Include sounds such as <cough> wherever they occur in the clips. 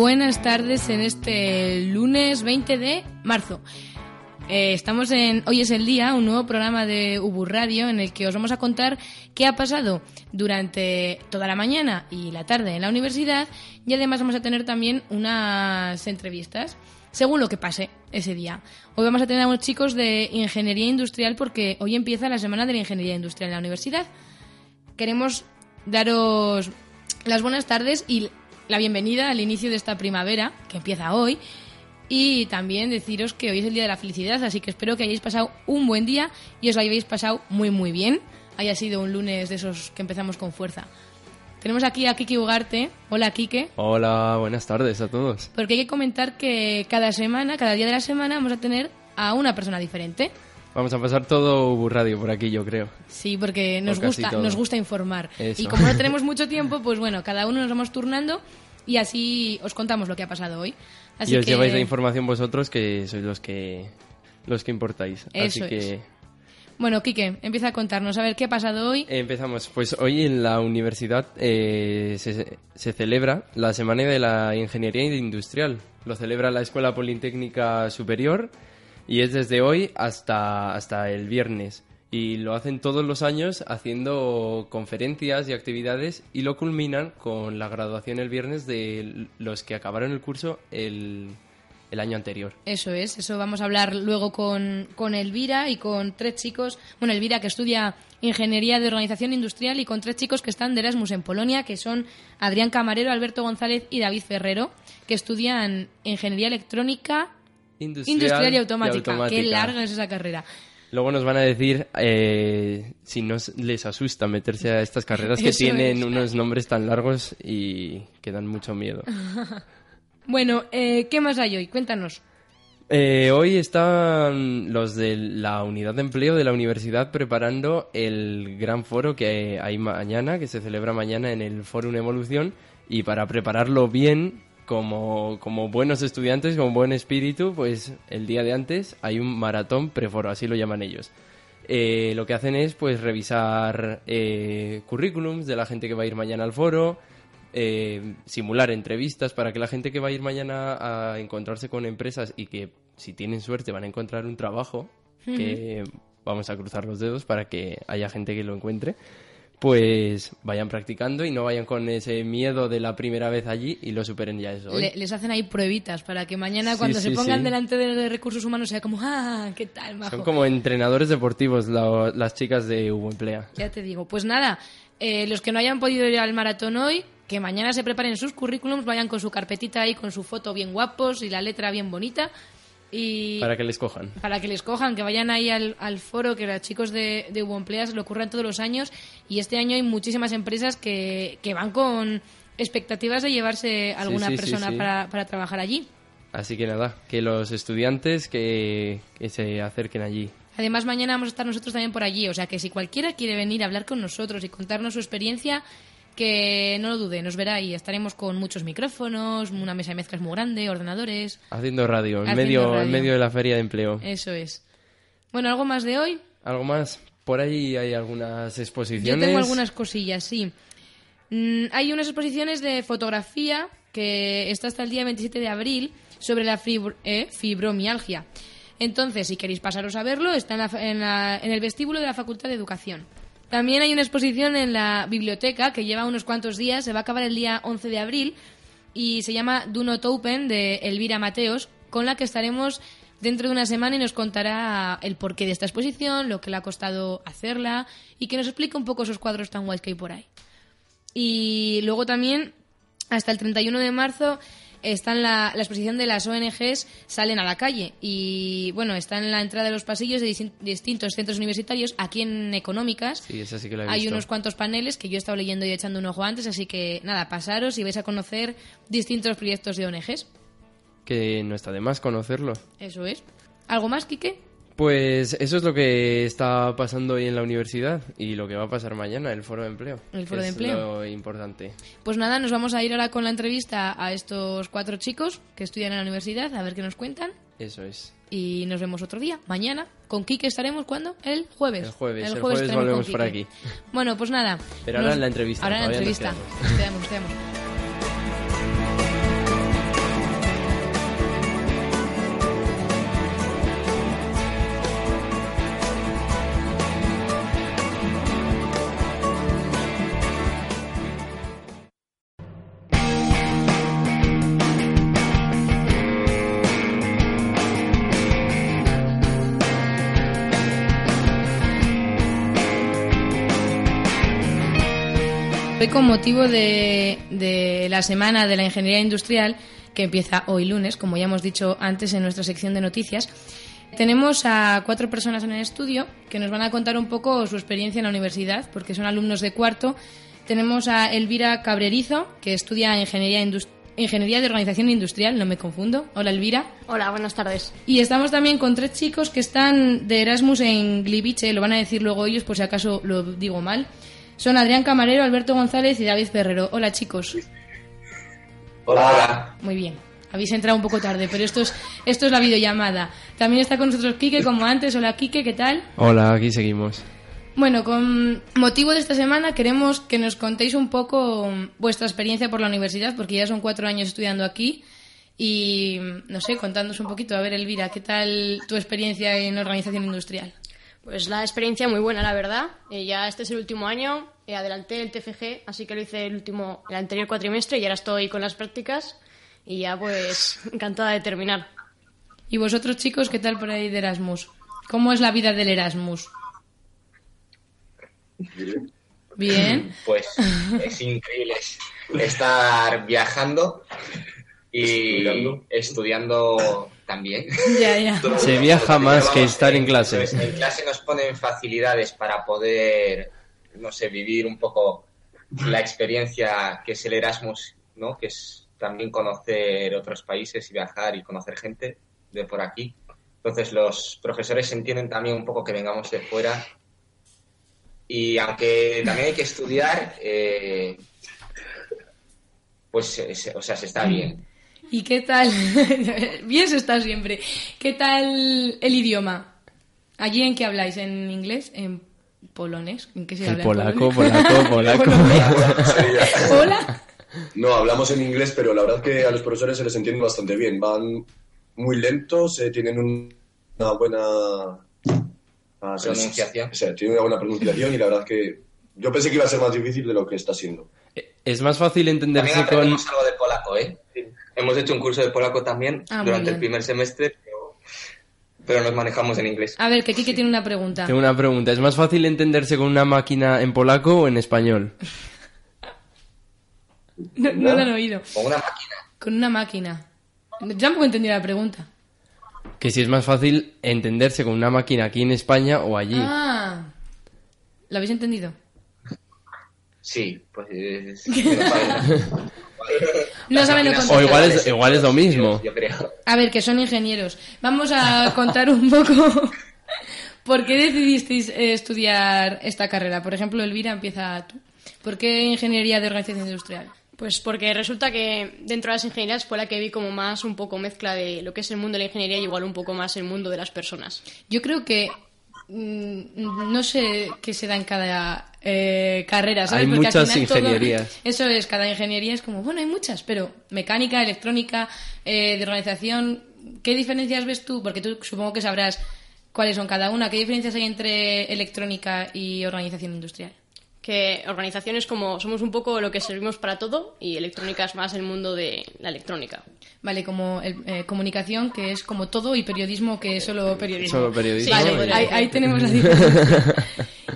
Buenas tardes en este lunes 20 de marzo. Eh, estamos en Hoy es el Día, un nuevo programa de Ubu Radio en el que os vamos a contar qué ha pasado durante toda la mañana y la tarde en la universidad y además vamos a tener también unas entrevistas según lo que pase ese día. Hoy vamos a tener a unos chicos de Ingeniería Industrial porque hoy empieza la Semana de la Ingeniería Industrial en la universidad. Queremos daros las buenas tardes y la bienvenida al inicio de esta primavera que empieza hoy y también deciros que hoy es el Día de la Felicidad, así que espero que hayáis pasado un buen día y os lo hayáis pasado muy muy bien. Haya sido un lunes de esos que empezamos con fuerza. Tenemos aquí a Kiki Ugarte. Hola, Kike. Hola, buenas tardes a todos. Porque hay que comentar que cada semana, cada día de la semana, vamos a tener a una persona diferente. Vamos a pasar todo Ubu Radio por aquí, yo creo. Sí, porque nos gusta, nos gusta informar. Y como no tenemos mucho tiempo, pues bueno, cada uno nos vamos turnando y así os contamos lo que ha pasado hoy y os lleváis la información vosotros, que sois los que los que importáis. Así que... Bueno, Quique, empieza a contarnos, a ver qué ha pasado hoy. Empezamos. Pues hoy en la universidad eh, se, se, celebra la Semana de la Ingeniería Industrial. Lo celebra la Escuela Politécnica Superior y es desde hoy hasta, hasta el viernes y lo hacen todos los años haciendo conferencias y actividades y lo culminan con la graduación el viernes de los que acabaron el curso el, el año anterior. Eso es, eso vamos a hablar luego con, con Elvira y con tres chicos, bueno, Elvira que estudia Ingeniería de Organización Industrial y con tres chicos que están de Erasmus en Polonia, que son Adrián Camarero, Alberto González y David Ferrero, que estudian Ingeniería Electrónica Industrial, y, automática. Qué larga es esa carrera. Luego nos van a decir eh, si no les asusta meterse a estas carreras que tienen unos nombres tan largos y que dan mucho miedo. <laughs> bueno, eh, ¿qué más hay hoy? Cuéntanos. Eh, hoy están los de la unidad de empleo de la universidad preparando el gran foro que hay mañana, que se celebra mañana en el Fórum Evolución. Y para prepararlo bien, como, como buenos estudiantes, con buen espíritu, pues el día de antes hay un maratón preforo, así lo llaman ellos. Eh, lo que hacen es pues revisar eh, currículums de la gente que va a ir mañana al foro, eh, simular entrevistas para que la gente que va a ir mañana a encontrarse con empresas y que si tienen suerte van a encontrar un trabajo, que vamos a cruzar los dedos para que haya gente que lo encuentre pues vayan practicando y no vayan con ese miedo de la primera vez allí y lo superen ya eso. les hacen ahí pruebitas para que mañana cuando se pongan delante de, recursos humanos sea como, ah, ¿qué tal, majo? Son como entrenadores deportivos las chicas de Hugo Emplea. Ya te digo. Pues nada, eh, los que no hayan podido ir al maratón hoy, que mañana se preparen sus currículums, vayan con su carpetita ahí, con su foto bien guapos y la letra bien bonita para que les cojan. Para que les cojan, que vayan ahí al, foro, que los chicos de, de Emplea se lo ocurran todos los años. Y este año hay muchísimas empresas que, van con expectativas de llevarse alguna persona Para, para, trabajar allí. Así que nada, que los estudiantes que, que se acerquen allí. Además, mañana vamos a estar nosotros también por allí. O sea que si cualquiera quiere venir a hablar con nosotros y contarnos su experiencia, que no lo dude, nos verá y estaremos con muchos micrófonos, una mesa de mezclas muy grande, ordenadores. Haciendo radio, en, medio, en medio de la feria de empleo. Eso es. Bueno, ¿algo más de hoy? ¿Algo más? Por ahí hay algunas exposiciones. Yo tengo algunas cosillas, sí. Mm, hay unas exposiciones de fotografía que está hasta el día 27 de abril sobre la eh, fibromialgia. Entonces, si queréis pasaros a verlo, está en, en el vestíbulo de la Facultad de Educación. También hay una exposición en la biblioteca que lleva unos cuantos días, se va a acabar el día 11 de abril y se llama Do Not Open de Elvira Mateos, con la que estaremos dentro de una semana y nos contará el porqué de esta exposición, lo que le ha costado hacerla y que nos explique un poco esos cuadros tan guays que hay por ahí. Y luego también, hasta el 31 de marzo, están la, la, exposición de las ONGs salen a la calle y bueno están en la entrada de los pasillos de distintos centros universitarios aquí en económicas. Hay unos cuantos paneles que yo he estado leyendo y echando un ojo antes así que nada pasaros y vais a conocer distintos proyectos de ONGs que no está de más conocerlo. Eso es. Algo más Quique pues eso es lo que está pasando hoy en la universidad y lo que va a pasar mañana, el foro de empleo. El foro de empleo. Lo importante. Pues nada, nos vamos a ir ahora con la entrevista a estos cuatro chicos que estudian en la universidad, a ver qué nos cuentan. Eso es. Y nos vemos otro día, mañana. ¿Con Quique estaremos cuándo? El jueves. El jueves, el, jueves, volvemos por aquí. Bueno, pues nada. Pero ahora en la entrevista. Ahora en la entrevista. Nos quedamos, nos quedamos. Con motivo de, de la Semana de la Ingeniería Industrial, que empieza hoy lunes, como ya hemos dicho antes en nuestra sección de noticias, tenemos a cuatro personas en el estudio que nos van a contar un poco su experiencia en la universidad, porque son alumnos de cuarto. Tenemos a Elvira Cabrerizo, que estudia Ingeniería, Indus- Ingeniería de Organización Industrial, no me confundo. Hola Elvira. Hola, buenas tardes. Y estamos también con tres chicos que están de Erasmus en Gliwice, lo van a decir luego ellos por si acaso lo digo mal. Son Adrián Camarero, Alberto González y David Ferrero. Hola chicos. Hola. Muy bien. Habéis entrado un poco tarde, pero esto es, esto es la videollamada. También está con nosotros Quique, como antes. Hola Quique, ¿qué tal? Hola, aquí seguimos. Bueno, con motivo de esta semana queremos que nos contéis un poco vuestra experiencia por la universidad, porque ya son cuatro años estudiando aquí. Y, no sé, contándonos un poquito. A ver, Elvira, ¿qué tal tu experiencia en organización industrial? Pues la experiencia muy buena, la verdad. Eh, ya este es el último año, eh, adelanté el TFG, así que lo hice el último, el anterior cuatrimestre y ahora estoy con las prácticas y ya pues <laughs> encantada de terminar. Y vosotros, chicos, ¿qué tal por ahí de Erasmus? ¿Cómo es la vida del Erasmus? Bien. <laughs> Pues es increíble estar viajando y Estudiando. estudiando también. <laughs> Se viaja más que estar en clase. Pues en clase nos ponen facilidades para poder, no sé, vivir un poco la experiencia que es el Erasmus, ¿no? Que es también conocer otros países y viajar y conocer gente de por aquí. Entonces los profesores entienden también un poco que vengamos de fuera y aunque también hay que estudiar, eh, pues, eh, o sea, se está bien. ¿Y qué tal? <laughs> Bien se está siempre. ¿Qué tal el idioma? ¿Allí en qué habláis? ¿En inglés? ¿En polonés? ¿En qué se El habla? en polaco, <laughs> polaco, polaco. ¿Hola? No, hablamos en inglés, pero la verdad que a los profesores se les entiende bastante bien. Van muy lentos, eh, tienen un- una buena ah, se- Pronunciación. O sea, tienen una buena pronunciación y la verdad que yo pensé que iba a ser más difícil de lo que está siendo. Es más fácil También entenderse con... algo de polaco, ¿eh? Hemos hecho un curso de polaco también Ah, durante el primer semestre, pero, pero nos manejamos en inglés. A ver, que Kike tiene una pregunta. Tengo una pregunta. ¿Es más fácil entenderse con una máquina en polaco o en español? <laughs> No, no lo han oído. Con una máquina. Con una máquina. Yo tampoco entendí la pregunta. Que si es más fácil entenderse con una máquina aquí en España o allí. Ah. ¿Lo habéis entendido? Sí, pues es... <laughs> No saben lo contrario. O igual es- igual es lo mismo. Yo creo. A ver, que son ingenieros. Vamos a contar un poco <laughs> por qué decidisteis eh, estudiar esta carrera. Por ejemplo, Elvira, empieza tú. ¿Por qué ingeniería de organización industrial? Pues porque resulta que dentro de las ingenierías fue la que vi como más un poco mezcla de lo que es el mundo de la ingeniería y igual un poco más el mundo de las personas. Yo creo que no sé qué se da en cada eh, carrera, ¿sabes? Hay Porque al muchas todo- ingenierías. eso es, cada ingeniería es como, bueno, hay muchas, pero mecánica, electrónica, eh, de organización, ¿qué diferencias ves tú? Porque tú supongo que sabrás cuáles son cada una. ¿Qué diferencias hay entre electrónica y organización industrial? Que organizaciones como somos un poco lo que servimos para todo y electrónica es más el mundo de la electrónica. Vale, como el- eh, comunicación, que es como todo, y periodismo, que es solo periodismo. Solo periodismo. Sí, Vale, se podría ahí, ahí tenemos la <laughs> diferencia.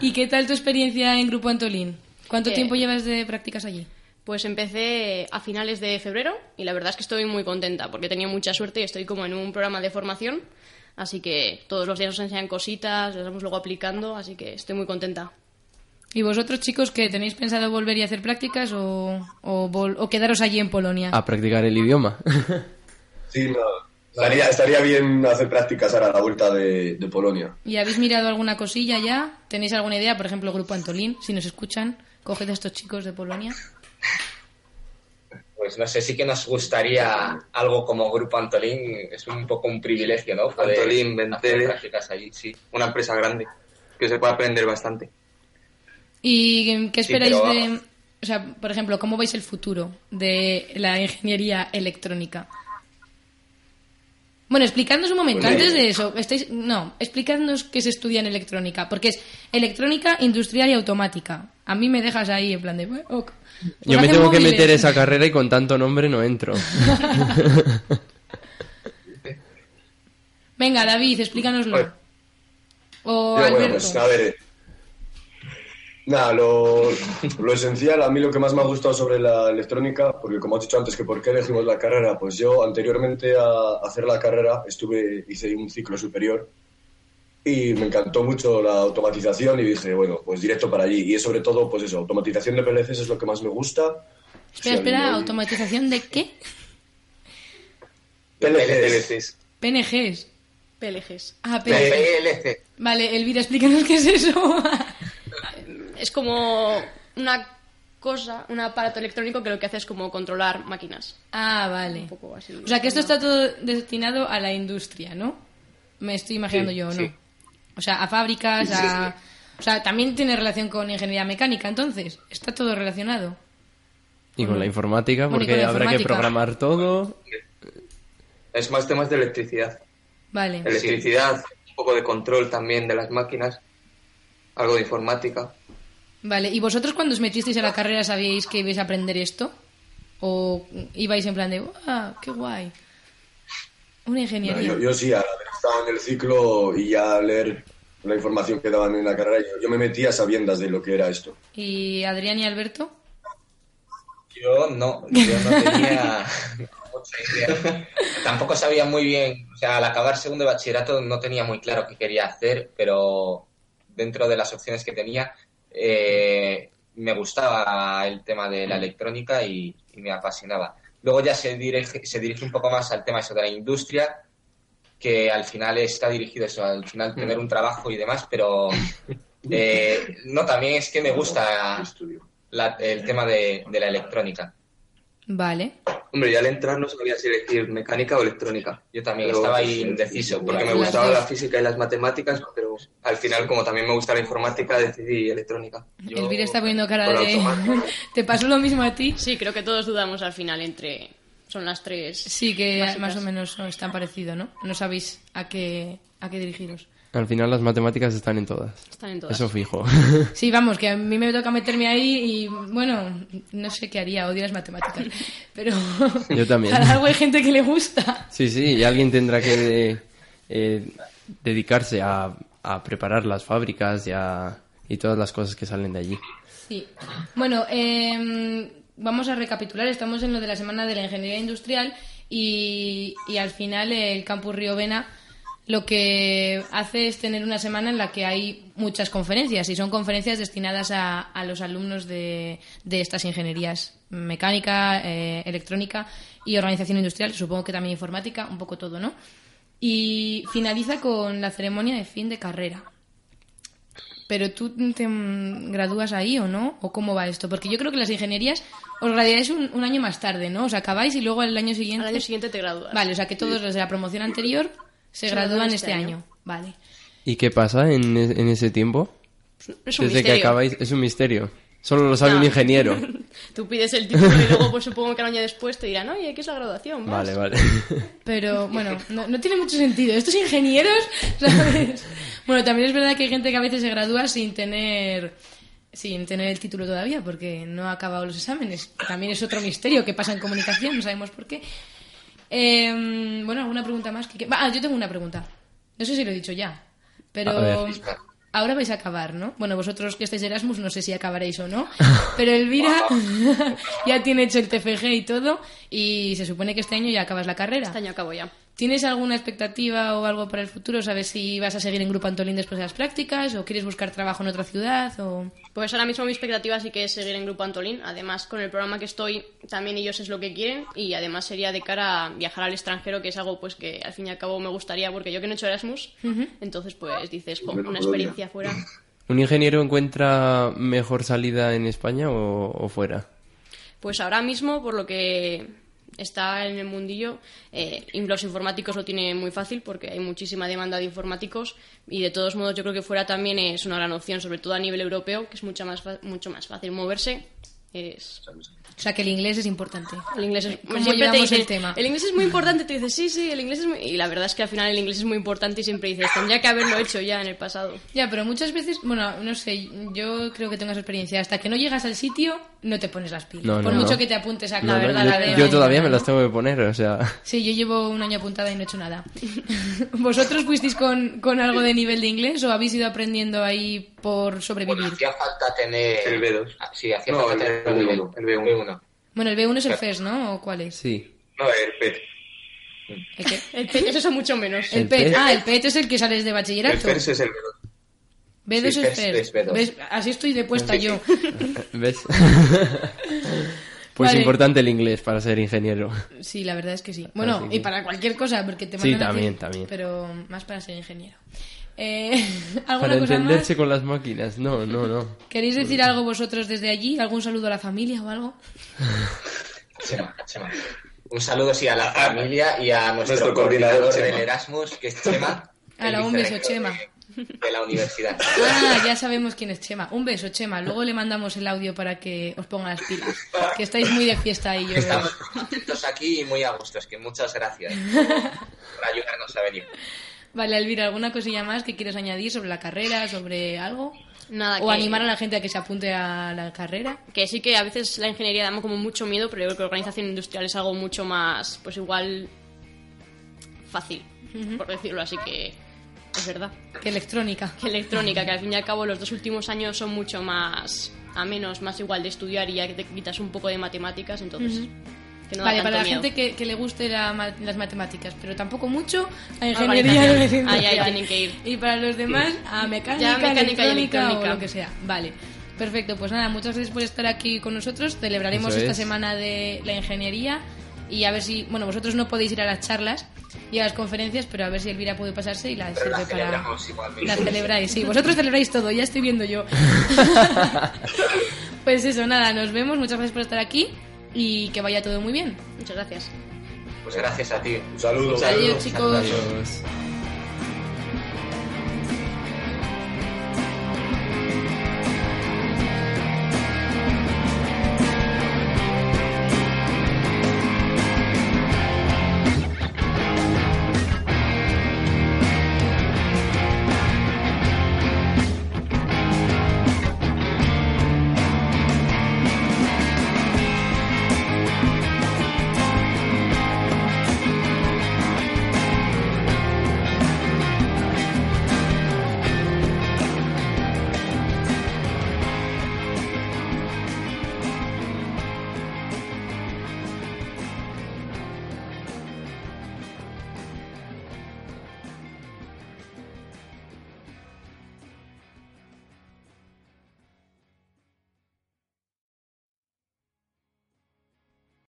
¿Y qué tal tu experiencia en Grupo Antolín? ¿Cuánto Eh, tiempo llevas de prácticas allí? Pues empecé a finales de febrero y la verdad es que estoy muy contenta porque tenía mucha suerte y estoy como en un programa de formación, así que todos los días nos enseñan cositas, las vamos luego aplicando, así que estoy muy contenta. ¿Y vosotros, chicos, que tenéis pensado volver y hacer prácticas o, o, vol- o quedaros allí en Polonia? A practicar el idioma. <laughs> Sí, no, estaría, estaría bien hacer prácticas ahora a la vuelta de, de Polonia. ¿Y habéis mirado alguna cosilla ya? ¿Tenéis alguna idea? Por ejemplo, Grupo Antolín, si nos escuchan, coged a estos chicos de Polonia. Pues no sé, sí que nos gustaría algo como Grupo Antolín. Es un poco un privilegio, ¿no? Poder Antolín, hacer prácticas allí, sí. Una empresa grande, que se puede aprender bastante. ¿Y qué Sí, esperáis pero de...? O sea, por ejemplo, ¿cómo veis el futuro de la ingeniería electrónica? Bueno, explicadnos un momento, Pues, antes de eso, estáis, no, explicadnos qué se estudia en electrónica, porque es electrónica industrial y automática. A mí me dejas ahí en plan de... "Bueno, ok". Yo me tengo que meter esa carrera y con tanto nombre no entro. <laughs> Venga, David, explícanoslo. Bueno. O Yo, Alberto. bueno, pues a ver, Nada, lo, lo esencial, a mí lo que más me ha gustado sobre la electrónica, porque como has dicho antes, que por qué elegimos la carrera, pues yo anteriormente a hacer la carrera estuve, hice un ciclo superior y me encantó mucho la automatización y dije, bueno, pues directo para allí. Y es sobre todo, pues eso, automatización de PLCs es lo que más me gusta. Espera, espera, ¿automatización de qué? PLCs. PNGs. PLGs. Ah, PLC. PLC. Vale, Elvira, explícanos qué es eso. <laughs> Es como una cosa, un aparato electrónico que lo que hace es como controlar máquinas. ah, vale. Un poco así. O sea, que esto está todo destinado a la industria, ¿no? Me estoy imaginando Sí, yo, ¿no? sí. O sea, a fábricas, a... O sea, también tiene relación con ingeniería mecánica, entonces. Está todo relacionado. Y con la informática, porque la habrá que programar todo. Es más temas de electricidad. Vale. Electricidad, un poco de control también de las máquinas, algo de informática. Vale, ¿y vosotros cuando os metisteis a la carrera sabíais que ibais a aprender esto? ¿O ibais en plan de, ¡ah, qué guay! Una No, ingeniería. yo, yo sí, al haber estado en el ciclo y ya leer la información que daban en la carrera, yo, yo me metía a sabiendas de lo que era esto. ¿Y Adrián y Alberto? Yo no, yo no tenía <laughs> mucha idea. Tampoco sabía muy bien, o sea, al acabar segundo de bachillerato no tenía muy claro qué quería hacer, pero dentro de las opciones que tenía eh, me gustaba el tema de la electrónica y, y me apasionaba. Luego ya se dirige, se dirige un poco más al tema eso de la industria, que al final está dirigido eso, al final tener un trabajo y demás, pero eh, no, también es que me gusta la- el tema de, de la electrónica. Vale. Hombre, yo al entrar no sabía si elegir mecánica o electrónica. Yo también Pero- estaba ahí indeciso, Porque me gustaba la física y las matemáticas, pero al final, como también me gusta la informática, decidí electrónica. Yo- Elvira está poniendo cara de... <laughs> ¿Te pasó lo mismo a ti? Sí, creo que todos dudamos al final entre... Son las tres. Sí, que básicas. más o menos están parecidos, ¿no? No sabéis a qué, a qué dirigiros. Al final las matemáticas están en todas. Están en todas. Eso fijo. <laughs> Sí, vamos, que a mí me toca meterme ahí y, bueno, no sé qué haría, odio las matemáticas. <laughs> Pero... Yo también. Para <laughs> algo hay gente que le gusta. Sí, sí, y alguien tendrá que eh, dedicarse a, a preparar las fábricas y, a- y todas las cosas que salen de allí. Sí. Bueno, eh, vamos a recapitular. Estamos en lo de la Semana de la Ingeniería Industrial y, y al final el Campus Río Vena lo que hace es tener una semana en la que hay muchas conferencias y son conferencias destinadas a, a los alumnos de, de estas ingenierías mecánica, eh, electrónica y organización industrial, supongo que también informática, un poco todo, ¿no? Y finaliza con la ceremonia de fin de carrera. Pero tú te gradúas ahí o no? ¿O cómo va esto? Porque yo creo que las ingenierías os graduáis un, un año más tarde, ¿no? O sea, acabáis y luego al año siguiente... Al año siguiente te gradúas. Vale, o sea que todos los de la promoción anterior se, Se gradúan este este año. año. Vale. ¿Y qué pasa en, e- en ese tiempo? Es un Desde que acabáis, es un misterio. Solo lo sabe No. un ingeniero. <laughs> Tú pides el título y luego pues supongo que al año después te dirán, oye, ¿qué es la graduación? Vas". Vale, vale. <laughs> Pero bueno, no, no tiene mucho sentido. Estos ingenieros, <laughs> ¿sabes? Bueno, también es verdad que hay gente que a veces se gradúa sin tener sin tener el título todavía porque no ha acabado los exámenes. También es otro misterio que pasa en comunicación, no sabemos por qué. Eh, bueno, ¿alguna pregunta más? que- Ah, yo tengo una pregunta. No sé si lo he dicho ya, pero ahora vais a acabar, ¿no? Bueno, vosotros que estáis de Erasmus no sé si acabaréis o no, <laughs> pero Elvira <laughs> ya tiene hecho el TFG y todo y se supone que este año ya acabas la carrera. Este año acabo ya. ¿Tienes alguna expectativa o algo para el futuro? ¿Sabes si vas a seguir en Grupo Antolín después de las prácticas o quieres buscar trabajo en otra ciudad? O... Pues ahora mismo mi expectativa sí que es seguir en Grupo Antolín. Además, con el programa que estoy, también ellos es lo que quieren. Y además sería de cara a viajar al extranjero, que es algo pues que al fin y al cabo me gustaría, porque yo que no he hecho Erasmus, entonces pues dices, jo, una experiencia fuera. <laughs> ¿Un ingeniero encuentra mejor salida en España o, o fuera? Pues ahora mismo, por lo que está en el mundillo, eh, los informáticos lo tienen muy fácil porque hay muchísima demanda de informáticos y de todos modos yo creo que fuera también es una gran opción, sobre todo a nivel europeo, que es mucho más, mucho más fácil moverse. Es... O sea, que el inglés es importante. El inglés es, ¿Cómo siempre te dicen, el tema? el inglés es muy importante, tú dices, sí, sí, el inglés es muy... Y la verdad es que al final el inglés es muy importante y siempre dices, tendría que haberlo hecho ya en el pasado. Ya, pero muchas veces, bueno, no sé, yo creo que tengo esa experiencia. Hasta que no llegas al sitio, no te pones las pilas. No, Por no, mucho no. que te apuntes a No, la no, verdad, yo, la de yo todavía me las tengo que poner, o sea... Sí, yo llevo un año apuntada y no he hecho nada. <laughs> ¿Vosotros fuisteis con, con algo de nivel de inglés o habéis ido aprendiendo ahí por Bueno, sobrevivir? hacía falta tener... El B2. Ah, Sí, hacía No, falta el tener un B1, nivel. el B1. Bueno, el B1 es el FES, ¿no? ¿O cuál es? Sí. No, el PET. ¿El qué? El PET, eso son mucho menos. El El PET. PET. Ah, el PET es el que sales de El bachillerato. FERS es el B2. B2 Sí, es FES FES. es B2. ¿Ves? Así estoy de puesta yo. <laughs> ¿Ves? <laughs> pues Vale. importante el inglés para ser ingeniero. Sí, la verdad es que sí. Bueno, que- y para cualquier cosa, porque te Sí, mandan a ti, también, también. Pero más para ser ingeniero. Eh, <laughs> ¿Alguna Para cosa entenderse más? con las máquinas. No, no, no. ¿Queréis decir algo vosotros desde allí? ¿Algún saludo a la familia o algo? Chema, Chema. Un saludo sí a la familia y a nuestro, Nuestro coordinador, coordinador, del. Erasmus, que es Chema. Hala, el un beso, Chema. De la universidad. Ah, ya sabemos quién es Chema. Un beso, Chema. Luego le mandamos el audio para que os ponga las pilas. Que estáis muy de fiesta ahí, yo. Estamos contentos aquí y muy a gusto. Es que muchas gracias por ayudarnos a venir. Vale, Elvira, ¿alguna cosilla más que quieres añadir sobre la carrera, sobre algo? Nada, O que- animar a la gente a que se apunte a la carrera. Que sí que a veces la ingeniería da como mucho miedo, pero yo creo que la organización industrial es algo mucho más, pues igual, fácil, por decirlo así que es verdad. Que electrónica. Que electrónica, que al fin y al cabo los dos últimos años son mucho más a menos, más igual de estudiar y ya que te quitas un poco de matemáticas, entonces que no da vale, para tanto la miedo. gente que, que le guste la ma- las matemáticas, pero tampoco mucho, a ingeniería Organización. industrial. Ahí, ahí tienen que ir. Y para los demás, a mecánica, Ya mecánica y electrónica, o electrónica. lo que sea. Vale. Perfecto, pues nada, muchas gracias por estar aquí con nosotros. Celebraremos Eso esta es. semana de la ingeniería y a ver si, bueno, vosotros no podéis ir a las charlas y a las conferencias, pero a ver si Elvira puede pasarse y la Pero la sirve para... celebramos igualmente. La celebráis, sí. Vosotros celebráis todo, ya estoy viendo yo. <laughs> pues eso, nada, nos vemos. Muchas gracias por estar aquí y que vaya todo muy bien. Muchas gracias. Pues gracias a ti. Un saludo. Un saludo. Adiós, chicos. Adiós.